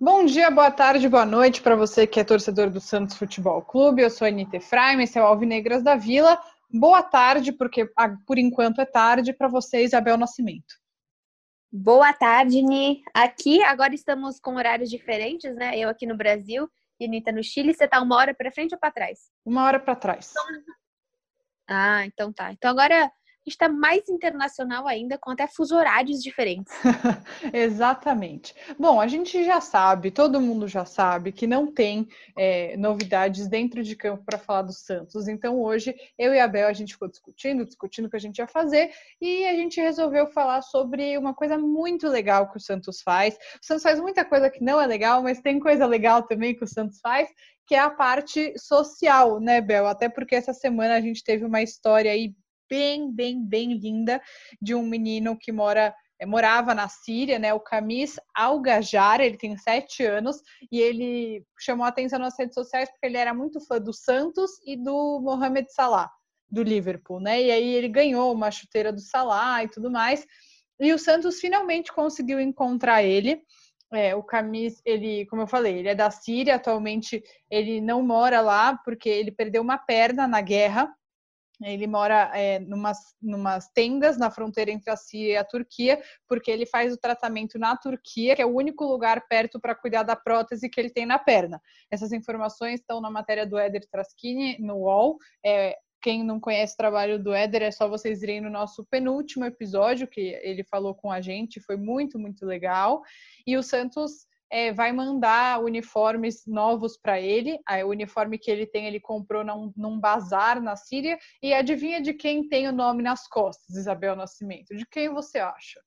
Bom dia, boa tarde, boa noite para você que é torcedor do Santos Futebol Clube. Eu sou a Anitta Efraim, esse é o Alvinegras da Vila. Boa tarde, porque por enquanto é tarde, para você, Isabel Nascimento. Boa tarde, Ni. Aqui agora estamos com horários diferentes, né? Eu aqui no Brasil e Anitta no Chile. Você tá uma hora para frente ou para trás? Uma hora para trás. Ah, então tá. Então agora está mais internacional ainda, com até fuso horários diferentes. Exatamente. Bom, a gente já sabe, todo mundo já sabe, que não tem é, novidades dentro de campo para falar do Santos. Então, hoje, eu e a Bel, a gente ficou discutindo, discutindo o que a gente ia fazer, e a gente resolveu falar sobre uma coisa muito legal que o Santos faz. O Santos faz muita coisa que não é legal, mas tem coisa legal também que o Santos faz, que é a parte social, né, Bel? Até porque essa semana a gente teve uma história aí bem, bem, bem linda de um menino que mora eh, morava na Síria, né? O Camis Algajar, ele tem sete anos e ele chamou atenção nas redes sociais porque ele era muito fã do Santos e do Mohamed Salah, do Liverpool, né? E aí ele ganhou uma chuteira do Salah e tudo mais. E o Santos finalmente conseguiu encontrar ele. É, o Camis, ele, como eu falei, ele é da Síria, atualmente ele não mora lá porque ele perdeu uma perna na guerra ele mora é, numas, numas tendas na fronteira entre a Síria e a Turquia, porque ele faz o tratamento na Turquia, que é o único lugar perto para cuidar da prótese que ele tem na perna. Essas informações estão na matéria do Éder Traschini, no UOL. É, quem não conhece o trabalho do Éder, é só vocês irem no nosso penúltimo episódio, que ele falou com a gente, foi muito, muito legal. E o Santos é, vai mandar uniformes novos para ele. o uniforme que ele tem, ele comprou num, num bazar na Síria. E adivinha de quem tem o nome nas costas, Isabel Nascimento? De quem você acha?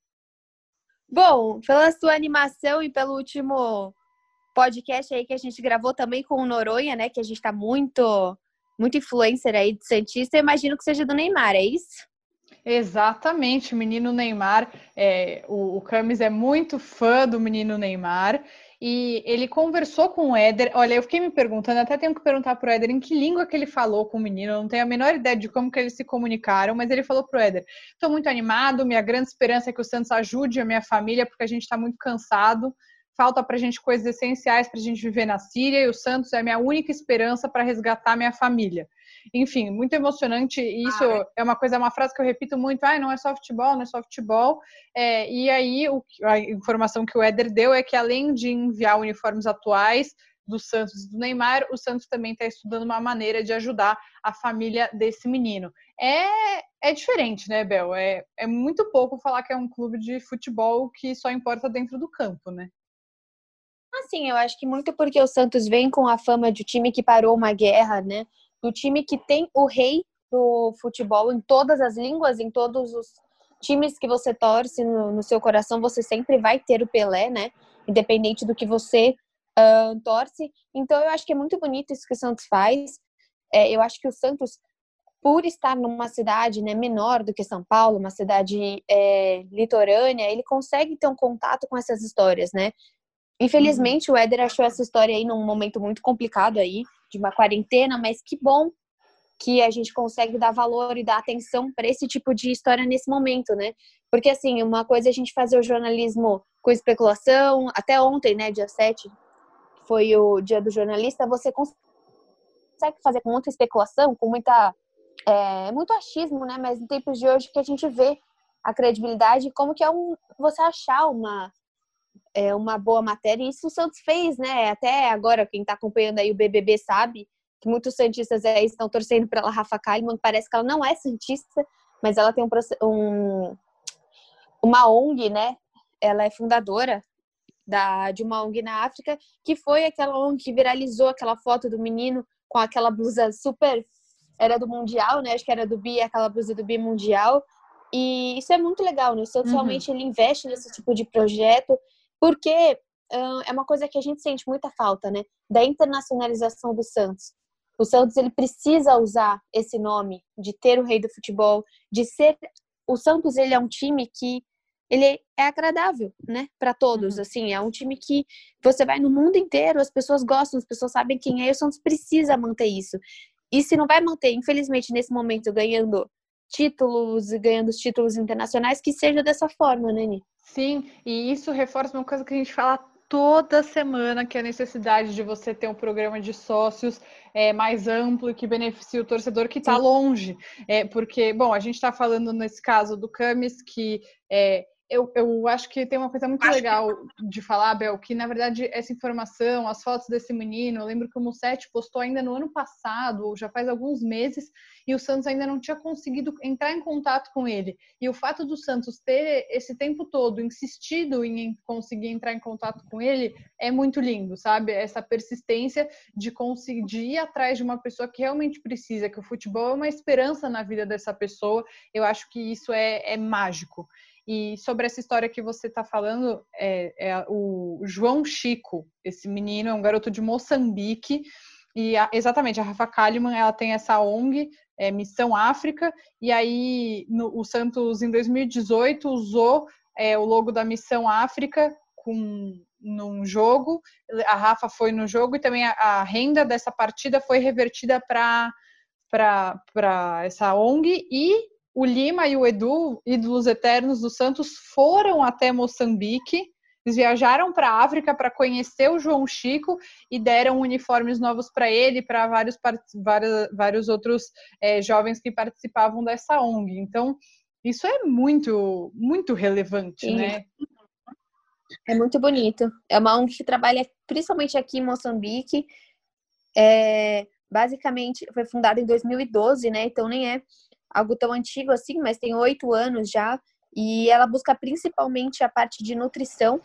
Bom, pela sua animação e pelo último podcast aí que a gente gravou também com o Noronha, né? Que a gente está muito, muito influencer aí de Santista, eu imagino que seja do Neymar, é isso? Exatamente, o menino Neymar. É, o, o Camis é muito fã do menino Neymar e ele conversou com o Éder. Olha, eu fiquei me perguntando, até tenho que perguntar para o Éder em que língua que ele falou com o menino. Eu não tenho a menor ideia de como que eles se comunicaram, mas ele falou para o Éder: estou muito animado, minha grande esperança é que o Santos ajude a minha família, porque a gente está muito cansado. Falta para a gente coisas essenciais para a gente viver na Síria e o Santos é a minha única esperança para resgatar minha família. Enfim, muito emocionante. Isso ah, é. é uma coisa, é uma frase que eu repito muito: ah, não é só futebol, não é só futebol. É, e aí, o, a informação que o Éder deu é que além de enviar uniformes atuais do Santos e do Neymar, o Santos também está estudando uma maneira de ajudar a família desse menino. É, é diferente, né, Bel? É, é muito pouco falar que é um clube de futebol que só importa dentro do campo, né? Assim, eu acho que muito porque o Santos vem com a fama de time que parou uma guerra, né? Do time que tem o rei do futebol em todas as línguas, em todos os times que você torce no, no seu coração, você sempre vai ter o Pelé, né? Independente do que você uh, torce. Então, eu acho que é muito bonito isso que o Santos faz. É, eu acho que o Santos, por estar numa cidade né, menor do que São Paulo, uma cidade é, litorânea, ele consegue ter um contato com essas histórias, né? Infelizmente, uhum. o Éder achou essa história aí num momento muito complicado aí, de uma quarentena, mas que bom que a gente consegue dar valor e dar atenção para esse tipo de história nesse momento, né? Porque, assim, uma coisa é a gente fazer o jornalismo com especulação, até ontem, né, dia 7, foi o dia do jornalista, você consegue fazer com muita especulação, com muita. É, muito achismo, né? Mas em tempos de hoje que a gente vê a credibilidade, como que é um, você achar uma, é, uma boa matéria. E isso o Santos fez, né? Até agora, quem está acompanhando aí o BBB sabe que muitos Santistas aí estão torcendo pela Rafa Kalimann. Parece que ela não é Santista, mas ela tem um, um, uma ONG, né? Ela é fundadora da, de uma ONG na África, que foi aquela ONG que viralizou aquela foto do menino com aquela blusa super. Era do Mundial, né? Acho que era do Bi, aquela blusa do Bi Mundial. E isso é muito legal, né? O Santos uhum. realmente ele investe nesse tipo de projeto porque uh, é uma coisa que a gente sente muita falta, né? Da internacionalização do Santos. O Santos ele precisa usar esse nome de ter o rei do futebol, de ser o Santos ele é um time que ele é agradável, né, para todos. Uhum. Assim, é um time que você vai no mundo inteiro, as pessoas gostam, as pessoas sabem quem é, e o Santos precisa manter isso. E se não vai manter, infelizmente, nesse momento, ganhando títulos e ganhando os títulos internacionais, que seja dessa forma, né, Ni? Sim, e isso reforça uma coisa que a gente fala toda semana, que é a necessidade de você ter um programa de sócios é, mais amplo e que beneficie o torcedor que está longe. É, porque, bom, a gente está falando nesse caso do Camis, que é, eu, eu acho que tem uma coisa muito acho legal que... de falar, Bel, que na verdade essa informação, as fotos desse menino, eu lembro que o Mussetti postou ainda no ano passado, ou já faz alguns meses, e o Santos ainda não tinha conseguido entrar em contato com ele. E o fato do Santos ter esse tempo todo insistido em conseguir entrar em contato com ele é muito lindo, sabe? Essa persistência de conseguir ir atrás de uma pessoa que realmente precisa, que o futebol é uma esperança na vida dessa pessoa. Eu acho que isso é, é mágico. E sobre essa história que você está falando, é, é, o João Chico, esse menino, é um garoto de Moçambique, e a, exatamente, a Rafa Kalimann, ela tem essa ONG, é, Missão África, e aí no, o Santos, em 2018, usou é, o logo da Missão África com, num jogo, a Rafa foi no jogo, e também a, a renda dessa partida foi revertida para essa ONG, e o Lima e o Edu, ídolos eternos do Santos, foram até Moçambique. Eles viajaram para a África para conhecer o João Chico e deram uniformes novos para ele e para vários, vários, vários outros é, jovens que participavam dessa ONG. Então, isso é muito, muito relevante, Sim. né? É muito bonito. É uma ONG que trabalha principalmente aqui em Moçambique. É, basicamente, foi fundada em 2012, né? Então, nem é algo tão antigo assim, mas tem oito anos já. E ela busca principalmente a parte de nutrição,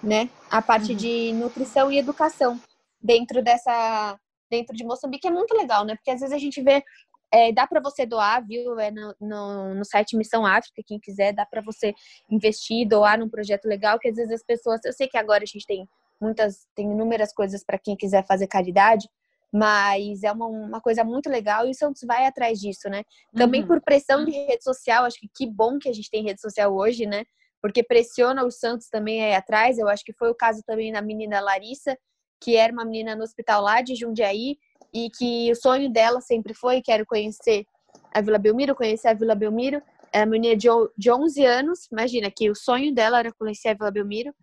né? A parte uhum. de nutrição e educação dentro dessa, dentro de Moçambique é muito legal, né? Porque às vezes a gente vê, é, dá para você doar, viu? É no, no, no, site Missão África, quem quiser, dá para você investir, doar num projeto legal, que às vezes as pessoas, eu sei que agora a gente tem muitas, tem inúmeras coisas para quem quiser fazer caridade, mas é uma, uma coisa muito legal e o Santos vai atrás disso, né? Também uhum. por pressão de rede social, acho que que bom que a gente tem rede social hoje, né? Porque pressiona o Santos também aí atrás. Eu acho que foi o caso também da menina Larissa, que era uma menina no hospital lá de Jundiaí e que o sonho dela sempre foi: quero conhecer a Vila Belmiro, conhecer a Vila Belmiro. É uma menina de, de 11 anos, imagina que o sonho dela era conhecer a Vila Belmiro.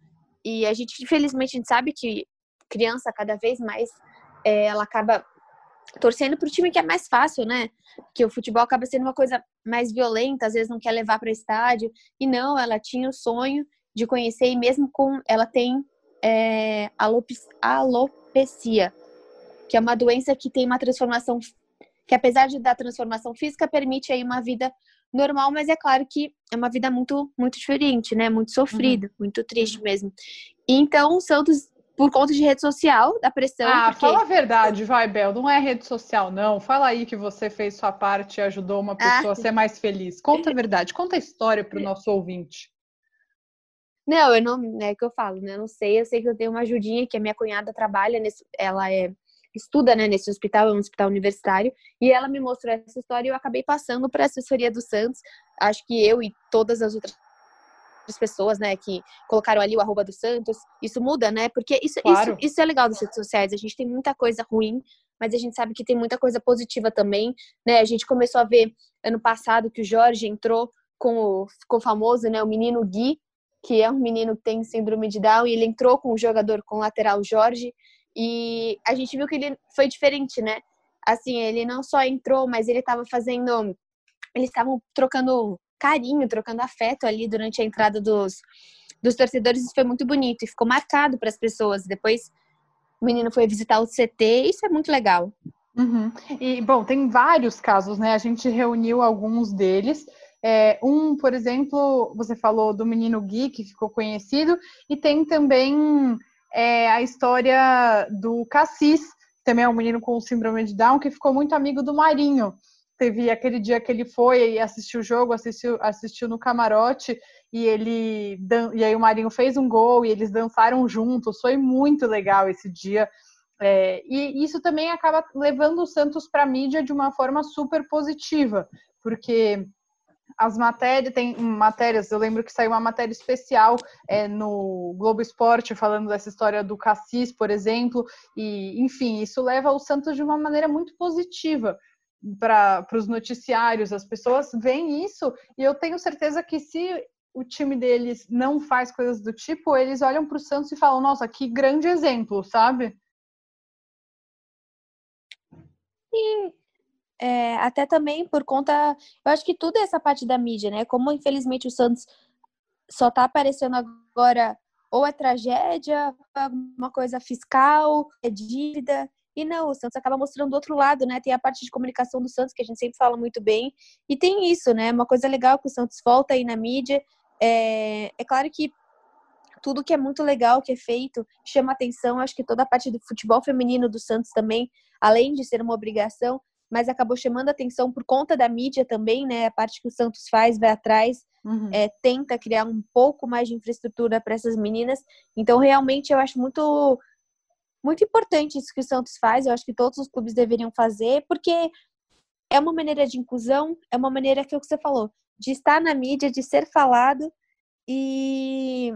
E a gente, infelizmente, a gente sabe que criança cada vez mais é, ela acaba torcendo para o time que é mais fácil, né? Que o futebol acaba sendo uma coisa mais violenta, às vezes não quer levar para o estádio. E não, ela tinha o sonho de conhecer, e mesmo com. Ela tem é, alopecia, que é uma doença que tem uma transformação. Que apesar de dar transformação física, permite aí uma vida normal, mas é claro que é uma vida muito, muito diferente, né? Muito sofrida, uhum. muito triste mesmo. então, o Santos por conta de rede social, da pressão. Ah, porque... fala a verdade, vai, Bel. Não é rede social, não. Fala aí que você fez sua parte e ajudou uma pessoa ah. a ser mais feliz. Conta a verdade, conta a história para o nosso ouvinte. Não, eu não, é que eu falo, né? Eu não sei, eu sei que eu tenho uma ajudinha que a minha cunhada trabalha nesse, ela é estuda, né, nesse hospital, é um hospital universitário, e ela me mostrou essa história e eu acabei passando para a assessoria do Santos. Acho que eu e todas as outras outras pessoas, né, que colocaram ali o arroba do Santos. Isso muda, né? Porque isso, claro. isso, isso é legal das redes sociais. A gente tem muita coisa ruim, mas a gente sabe que tem muita coisa positiva também, né? A gente começou a ver ano passado que o Jorge entrou com o, ficou famoso, né, o menino Gui, que é um menino que tem síndrome de Down, e ele entrou com o jogador com o lateral Jorge, e a gente viu que ele foi diferente, né? Assim, ele não só entrou, mas ele estava fazendo eles estavam trocando carinho, trocando afeto ali durante a entrada dos, dos torcedores. Isso foi muito bonito e ficou marcado para as pessoas. Depois o menino foi visitar o CT, isso é muito legal. Uhum. E, bom, tem vários casos, né? A gente reuniu alguns deles. É, um, por exemplo, você falou do menino Gui, que ficou conhecido, e tem também é, a história do Cassis, também é um menino com síndrome de Down, que ficou muito amigo do Marinho teve aquele dia que ele foi e assistiu o jogo, assistiu, assistiu no camarote e ele e aí o Marinho fez um gol e eles dançaram juntos. Foi muito legal esse dia. É, e isso também acaba levando o Santos para a mídia de uma forma super positiva, porque as matérias, tem matérias, eu lembro que saiu uma matéria especial é, no Globo Esporte falando dessa história do Cassis, por exemplo, e enfim, isso leva o Santos de uma maneira muito positiva para os noticiários, as pessoas veem isso e eu tenho certeza que se o time deles não faz coisas do tipo, eles olham para o Santos e falam: nossa, que grande exemplo, sabe? Sim, é, até também por conta. Eu acho que tudo é essa parte da mídia, né? Como infelizmente o Santos só tá aparecendo agora, ou é tragédia, alguma coisa fiscal, é dívida. E não, o Santos acaba mostrando do outro lado, né? Tem a parte de comunicação do Santos, que a gente sempre fala muito bem. E tem isso, né? Uma coisa legal que o Santos volta aí na mídia. É, é claro que tudo que é muito legal que é feito chama atenção. Acho que toda a parte do futebol feminino do Santos também, além de ser uma obrigação, mas acabou chamando atenção por conta da mídia também, né? A parte que o Santos faz, vai atrás, uhum. é, tenta criar um pouco mais de infraestrutura para essas meninas. Então, realmente, eu acho muito muito importante isso que o Santos faz. Eu acho que todos os clubes deveriam fazer, porque é uma maneira de inclusão, é uma maneira que é o que você falou, de estar na mídia, de ser falado e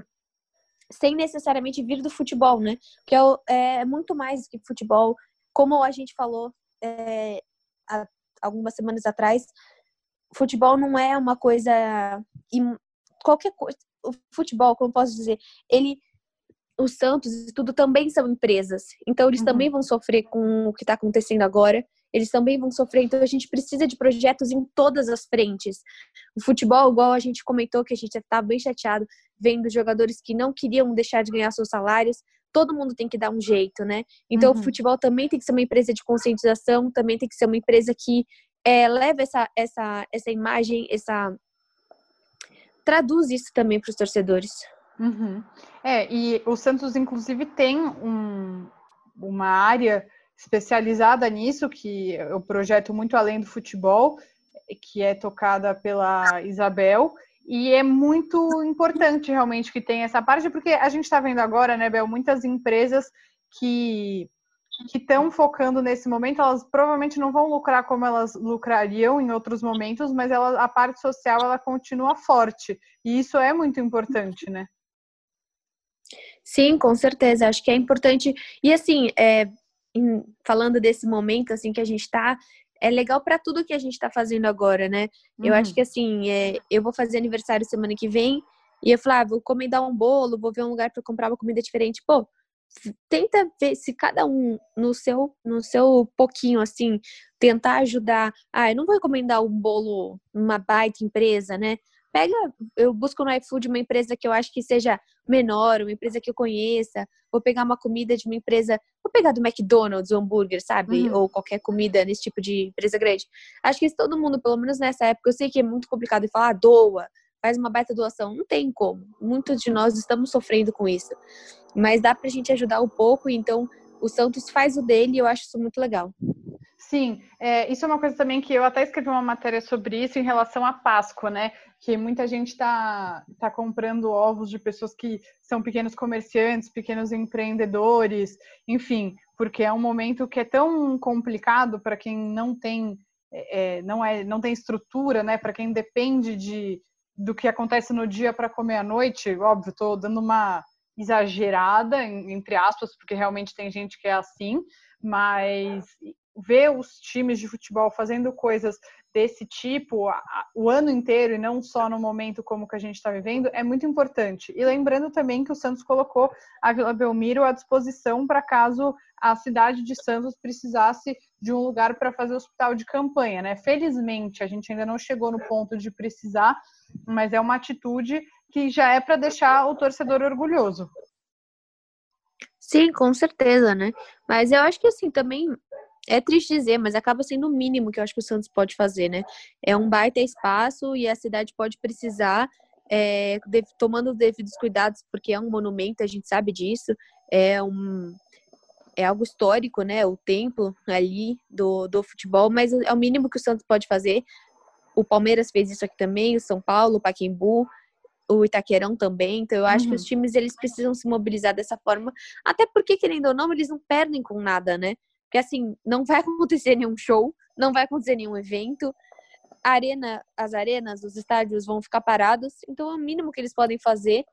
sem necessariamente vir do futebol, né? Que é, é muito mais que futebol. Como a gente falou é, há algumas semanas atrás, futebol não é uma coisa. Qualquer coisa. O futebol, como posso dizer, ele. O Santos e tudo também são empresas. Então, eles uhum. também vão sofrer com o que está acontecendo agora eles também vão sofrer. Então a gente precisa de projetos em todas as frentes. O futebol, igual a gente comentou, que a gente estava bem chateado vendo jogadores que não queriam deixar de ganhar seus salários. Todo mundo tem que dar um jeito, né? Então uhum. o futebol também tem que ser uma empresa de conscientização, também tem que ser uma empresa que é, leva essa, essa, essa imagem, essa traduz isso também para os torcedores. Uhum. É, e o Santos, inclusive, tem um, uma área especializada nisso, que é o projeto Muito Além do Futebol, que é tocada pela Isabel. E é muito importante realmente que tenha essa parte, porque a gente está vendo agora, né, Bel, muitas empresas que que estão focando nesse momento, elas provavelmente não vão lucrar como elas lucrariam em outros momentos, mas ela, a parte social ela continua forte. E isso é muito importante, né? Sim, com certeza. Acho que é importante. E assim, é, em, falando desse momento assim que a gente está, é legal para tudo que a gente está fazendo agora, né? Uhum. Eu acho uhum. que assim, é, eu vou fazer aniversário semana que vem e eu falei, ah, vou encomendar um bolo, vou ver um lugar para comprar uma comida diferente. Pô, tenta ver se cada um no seu no seu pouquinho assim tentar ajudar. Ah, eu não vou recomendar um bolo numa baita empresa, né? Pega, eu busco no iFood uma empresa que eu acho que seja menor, uma empresa que eu conheça, vou pegar uma comida de uma empresa, vou pegar do McDonald's, um hambúrguer, sabe? Uhum. Ou qualquer comida nesse tipo de empresa grande. Acho que todo mundo, pelo menos nessa época, eu sei que é muito complicado de falar, ah, doa, faz uma baita doação. Não tem como. Muitos de nós estamos sofrendo com isso. Mas dá pra gente ajudar um pouco, então o Santos faz o dele e eu acho isso muito legal. Sim, é, isso é uma coisa também que eu até escrevi uma matéria sobre isso em relação à Páscoa, né? Que muita gente está tá comprando ovos de pessoas que são pequenos comerciantes, pequenos empreendedores, enfim, porque é um momento que é tão complicado para quem não tem, é, é, não, é, não tem estrutura, né? Para quem depende de, do que acontece no dia para comer à noite, óbvio, estou dando uma exagerada, entre aspas, porque realmente tem gente que é assim, mas ver os times de futebol fazendo coisas desse tipo o ano inteiro e não só no momento como que a gente está vivendo é muito importante. E lembrando também que o Santos colocou a Vila Belmiro à disposição para caso a cidade de Santos precisasse de um lugar para fazer hospital de campanha, né? Felizmente a gente ainda não chegou no ponto de precisar, mas é uma atitude que já é para deixar o torcedor orgulhoso. Sim, com certeza, né? Mas eu acho que assim também é triste dizer, mas acaba sendo o mínimo que eu acho que o Santos pode fazer, né? É um baita espaço e a cidade pode precisar, é, de, tomando os devidos cuidados, porque é um monumento, a gente sabe disso, é um é algo histórico, né? O templo ali do, do futebol, mas é o mínimo que o Santos pode fazer. O Palmeiras fez isso aqui também, o São Paulo, o Paquembu, o Itaquerão também. Então, eu acho uhum. que os times eles precisam se mobilizar dessa forma, até porque, querendo ou não, eles não perdem com nada, né? Porque assim, não vai acontecer nenhum show, não vai acontecer nenhum evento. a arena, as arenas, os estádios vão ficar parados, então o mínimo que eles podem fazer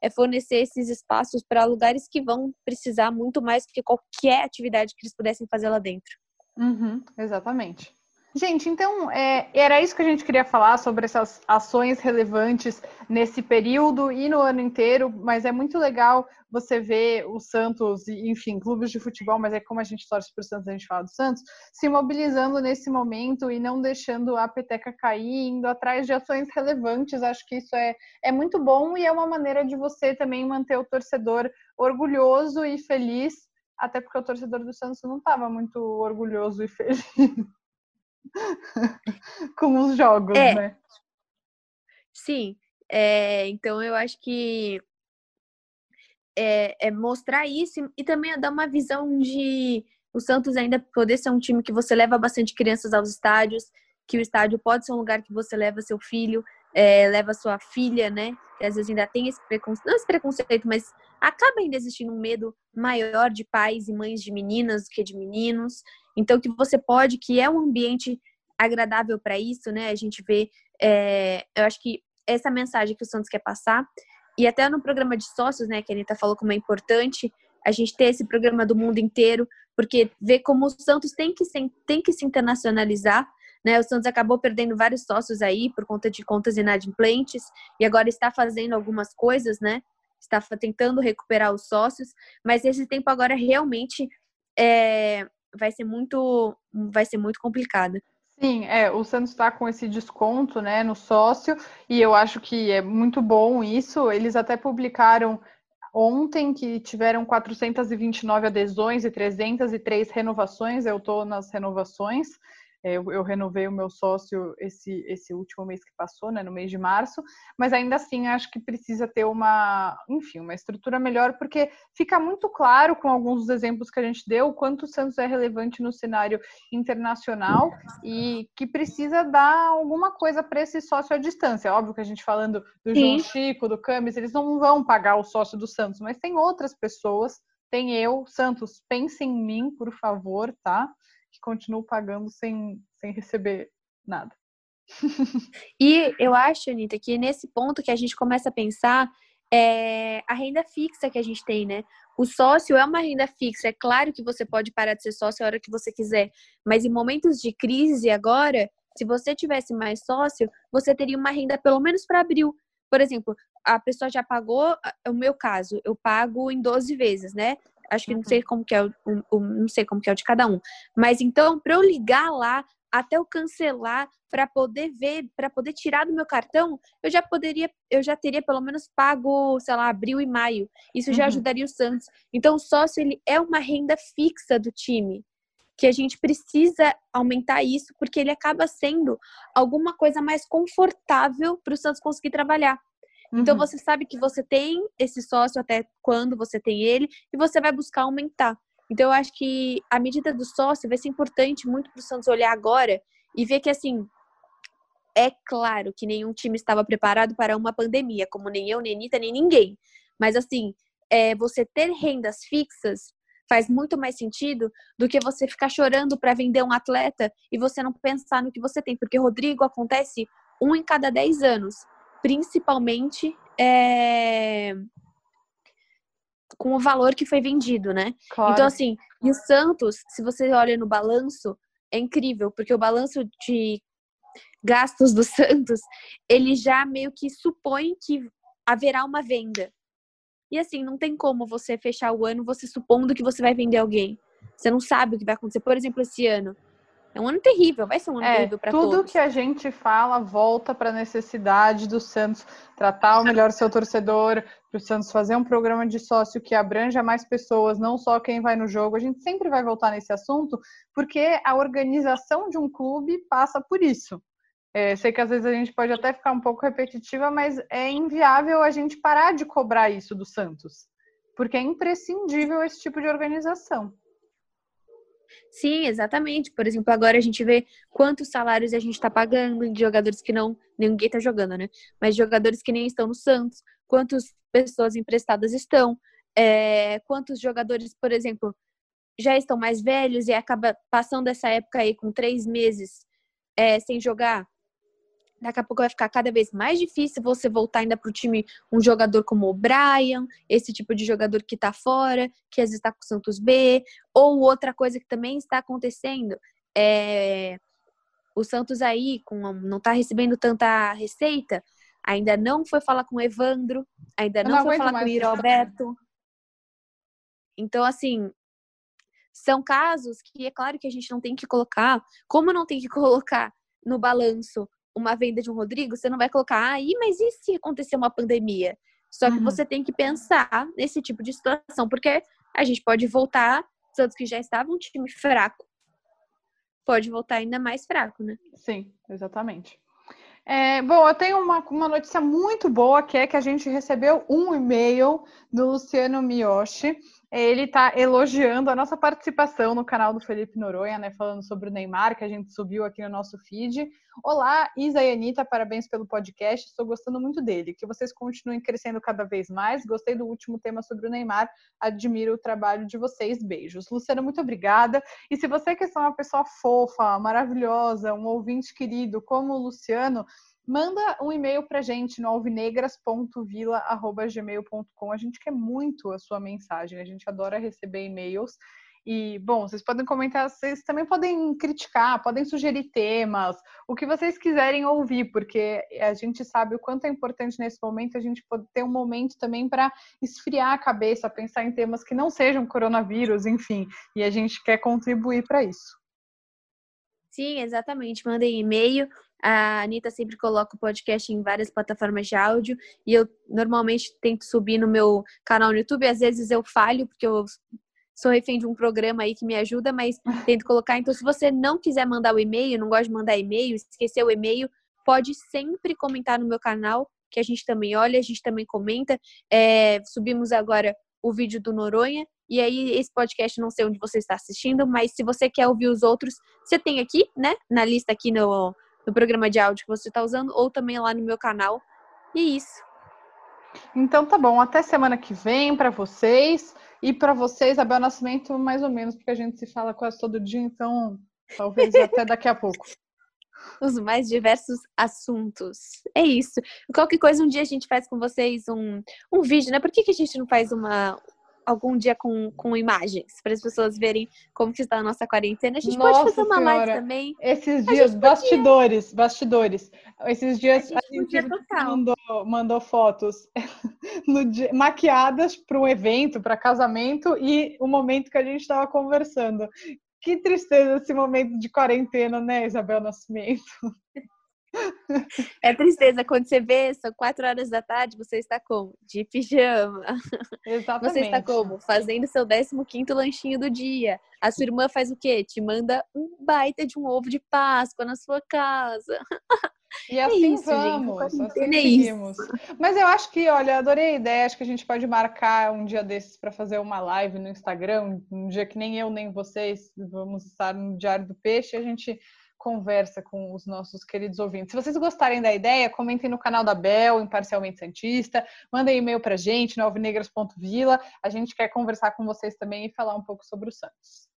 é fornecer esses espaços para lugares que vão precisar muito mais que qualquer atividade que eles pudessem fazer lá dentro. Uhum, exatamente. Gente, então é, era isso que a gente queria falar sobre essas ações relevantes nesse período e no ano inteiro, mas é muito legal você ver o Santos, enfim, clubes de futebol, mas é como a gente torce para o Santos, a gente fala do Santos, se mobilizando nesse momento e não deixando a peteca cair, indo atrás de ações relevantes. Acho que isso é, é muito bom e é uma maneira de você também manter o torcedor orgulhoso e feliz, até porque o torcedor do Santos não estava muito orgulhoso e feliz. com os jogos, é. né? Sim, é, então eu acho que é, é, mostrar isso e também é dar uma visão de o Santos ainda poder ser um time que você leva bastante crianças aos estádios, que o estádio pode ser um lugar que você leva seu filho, é, leva sua filha, né? Que às vezes ainda tem esse preconceito, não esse preconceito, mas acaba ainda existindo um medo maior de pais e mães de meninas do que de meninos. Então, que você pode, que é um ambiente agradável para isso, né? A gente vê, é, eu acho que essa mensagem que o Santos quer passar, e até no programa de sócios, né, que a Anitta falou como é importante a gente ter esse programa do mundo inteiro, porque vê como o Santos tem que se, tem que se internacionalizar, né? O Santos acabou perdendo vários sócios aí por conta de contas inadimplentes e agora está fazendo algumas coisas, né? Está tentando recuperar os sócios, mas esse tempo agora realmente é, vai ser muito vai ser muito complicado. Sim, é, o Santos está com esse desconto, né, no sócio, e eu acho que é muito bom isso. Eles até publicaram ontem que tiveram 429 adesões e 303 renovações. Eu estou nas renovações. É, eu, eu, renovei o meu sócio esse, esse último mês que passou, né, no mês de março, mas ainda assim acho que precisa ter uma, enfim, uma estrutura melhor, porque fica muito claro com alguns dos exemplos que a gente deu o quanto o Santos é relevante no cenário internacional e que precisa dar alguma coisa para esse sócio à distância. Óbvio que a gente falando do Sim. João Chico, do Camis, eles não vão pagar o sócio do Santos, mas tem outras pessoas, tem eu, Santos, pense em mim, por favor, tá? Que continuo pagando sem, sem receber nada. e eu acho, Anitta, que nesse ponto que a gente começa a pensar é a renda fixa que a gente tem, né? O sócio é uma renda fixa. É claro que você pode parar de ser sócio a hora que você quiser, mas em momentos de crise agora, se você tivesse mais sócio, você teria uma renda pelo menos para abril. Por exemplo, a pessoa já pagou, o meu caso, eu pago em 12 vezes, né? Acho que não sei como que é o, o, não sei como que é o de cada um. Mas então, para eu ligar lá até eu cancelar para poder ver, para poder tirar do meu cartão, eu já poderia, eu já teria pelo menos pago, sei lá, abril e maio. Isso já uhum. ajudaria o Santos. Então, o sócio ele é uma renda fixa do time, que a gente precisa aumentar isso porque ele acaba sendo alguma coisa mais confortável para o Santos conseguir trabalhar. Então, uhum. você sabe que você tem esse sócio até quando você tem ele e você vai buscar aumentar. Então, eu acho que a medida do sócio vai ser importante muito para o Santos olhar agora e ver que, assim, é claro que nenhum time estava preparado para uma pandemia, como nem eu, nem Anitta, nem ninguém. Mas, assim, é, você ter rendas fixas faz muito mais sentido do que você ficar chorando para vender um atleta e você não pensar no que você tem. Porque, Rodrigo, acontece um em cada dez anos principalmente é, com o valor que foi vendido, né? Claro. Então, assim, e o Santos, se você olha no balanço, é incrível, porque o balanço de gastos do Santos, ele já meio que supõe que haverá uma venda. E assim, não tem como você fechar o ano você supondo que você vai vender alguém. Você não sabe o que vai acontecer. Por exemplo, esse ano. É um ano terrível, vai ser um ano é, terrível para todos. Tudo que a gente fala volta para a necessidade do Santos tratar o melhor seu torcedor, para o Santos fazer um programa de sócio que abranja mais pessoas, não só quem vai no jogo. A gente sempre vai voltar nesse assunto, porque a organização de um clube passa por isso. É, sei que às vezes a gente pode até ficar um pouco repetitiva, mas é inviável a gente parar de cobrar isso do Santos, porque é imprescindível esse tipo de organização. Sim, exatamente. Por exemplo, agora a gente vê quantos salários a gente está pagando de jogadores que não. Ninguém está jogando, né? Mas jogadores que nem estão no Santos, quantas pessoas emprestadas estão, é, quantos jogadores, por exemplo, já estão mais velhos e acaba passando essa época aí com três meses é, sem jogar. Daqui a pouco vai ficar cada vez mais difícil você voltar ainda para o time um jogador como o Brian, esse tipo de jogador que está fora, que às vezes está com o Santos B. Ou outra coisa que também está acontecendo é o Santos aí com, não está recebendo tanta receita, ainda não foi falar com o Evandro, ainda não, não foi falar com o Iro Alberto. Então, assim, são casos que é claro que a gente não tem que colocar, como não tem que colocar no balanço uma venda de um Rodrigo, você não vai colocar, aí, ah, mas e se acontecer uma pandemia? Só que uhum. você tem que pensar nesse tipo de situação, porque a gente pode voltar, Santos que já estava um time fraco, pode voltar ainda mais fraco, né? Sim, exatamente. É, bom, eu tenho uma, uma notícia muito boa, que é que a gente recebeu um e-mail do Luciano Miyoshi, ele está elogiando a nossa participação no canal do Felipe Noronha, né? Falando sobre o Neymar, que a gente subiu aqui no nosso feed. Olá, Isa e Anitta, parabéns pelo podcast. Estou gostando muito dele. Que vocês continuem crescendo cada vez mais. Gostei do último tema sobre o Neymar. Admiro o trabalho de vocês. Beijos. Luciana, muito obrigada. E se você quer ser uma pessoa fofa, maravilhosa, um ouvinte querido como o Luciano, manda um e-mail para gente no alvinegras.vila.gmail.com. A gente quer muito a sua mensagem, a gente adora receber e-mails. E, bom, vocês podem comentar, vocês também podem criticar, podem sugerir temas, o que vocês quiserem ouvir, porque a gente sabe o quanto é importante nesse momento a gente poder ter um momento também para esfriar a cabeça, pensar em temas que não sejam coronavírus, enfim, e a gente quer contribuir para isso. Sim, exatamente. Mandem e-mail. A Anitta sempre coloca o podcast em várias plataformas de áudio e eu normalmente tento subir no meu canal no YouTube. Às vezes eu falho, porque eu sou refém de um programa aí que me ajuda, mas tento colocar. Então, se você não quiser mandar o e-mail, não gosta de mandar e-mail, esqueceu o e-mail, pode sempre comentar no meu canal, que a gente também olha, a gente também comenta. É, subimos agora o vídeo do Noronha. E aí, esse podcast, não sei onde você está assistindo, mas se você quer ouvir os outros, você tem aqui, né? Na lista aqui no, no programa de áudio que você está usando, ou também lá no meu canal. E é isso. Então tá bom, até semana que vem para vocês. E para vocês, Isabel Nascimento, mais ou menos, porque a gente se fala quase todo dia, então talvez até daqui a pouco. Os mais diversos assuntos. É isso. Qualquer coisa, um dia a gente faz com vocês um, um vídeo, né? Por que, que a gente não faz uma, algum dia com, com imagens para as pessoas verem como que está a nossa quarentena. A gente nossa pode fazer uma senhora. live também. Esses dias, bastidores, podia... bastidores. Esses dias a gente, a gente mandou, mandou, fotos dia, maquiadas para um evento, para casamento e o momento que a gente estava conversando. Que tristeza esse momento de quarentena, né, Isabel Nascimento? É tristeza quando você vê, são quatro horas da tarde, você está como? De pijama. Exatamente. Você está como? Fazendo seu 15 lanchinho do dia. A sua irmã faz o quê? Te manda um baita de um ovo de Páscoa na sua casa. E é assim isso, vamos, gente, assim seguimos. Mas eu acho que, olha, adorei a ideia. Acho que a gente pode marcar um dia desses para fazer uma live no Instagram, um dia que nem eu nem vocês vamos estar no Diário do Peixe. A gente conversa com os nossos queridos ouvintes. Se vocês gostarem da ideia, comentem no canal da Bel, Imparcialmente Santista, mandem e-mail para a gente no alvinegras.vila. A gente quer conversar com vocês também e falar um pouco sobre o Santos.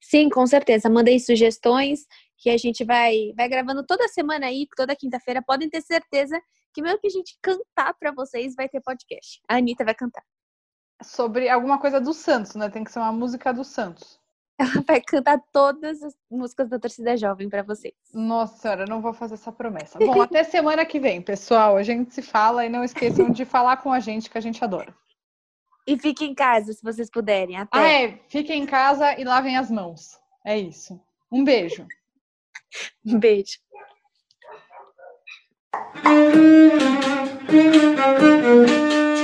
Sim, com certeza. Mandei sugestões que a gente vai, vai gravando toda semana aí, toda quinta-feira. Podem ter certeza que mesmo que a gente cantar para vocês, vai ter podcast. A Anitta vai cantar. Sobre alguma coisa do Santos, né? Tem que ser uma música do Santos. Ela vai cantar todas as músicas da torcida jovem para vocês. Nossa senhora, não vou fazer essa promessa. Bom, até semana que vem, pessoal. A gente se fala e não esqueçam de falar com a gente, que a gente adora. E fiquem em casa, se vocês puderem. Até. Ah, é. Fiquem em casa e lavem as mãos. É isso. Um beijo. Um beijo.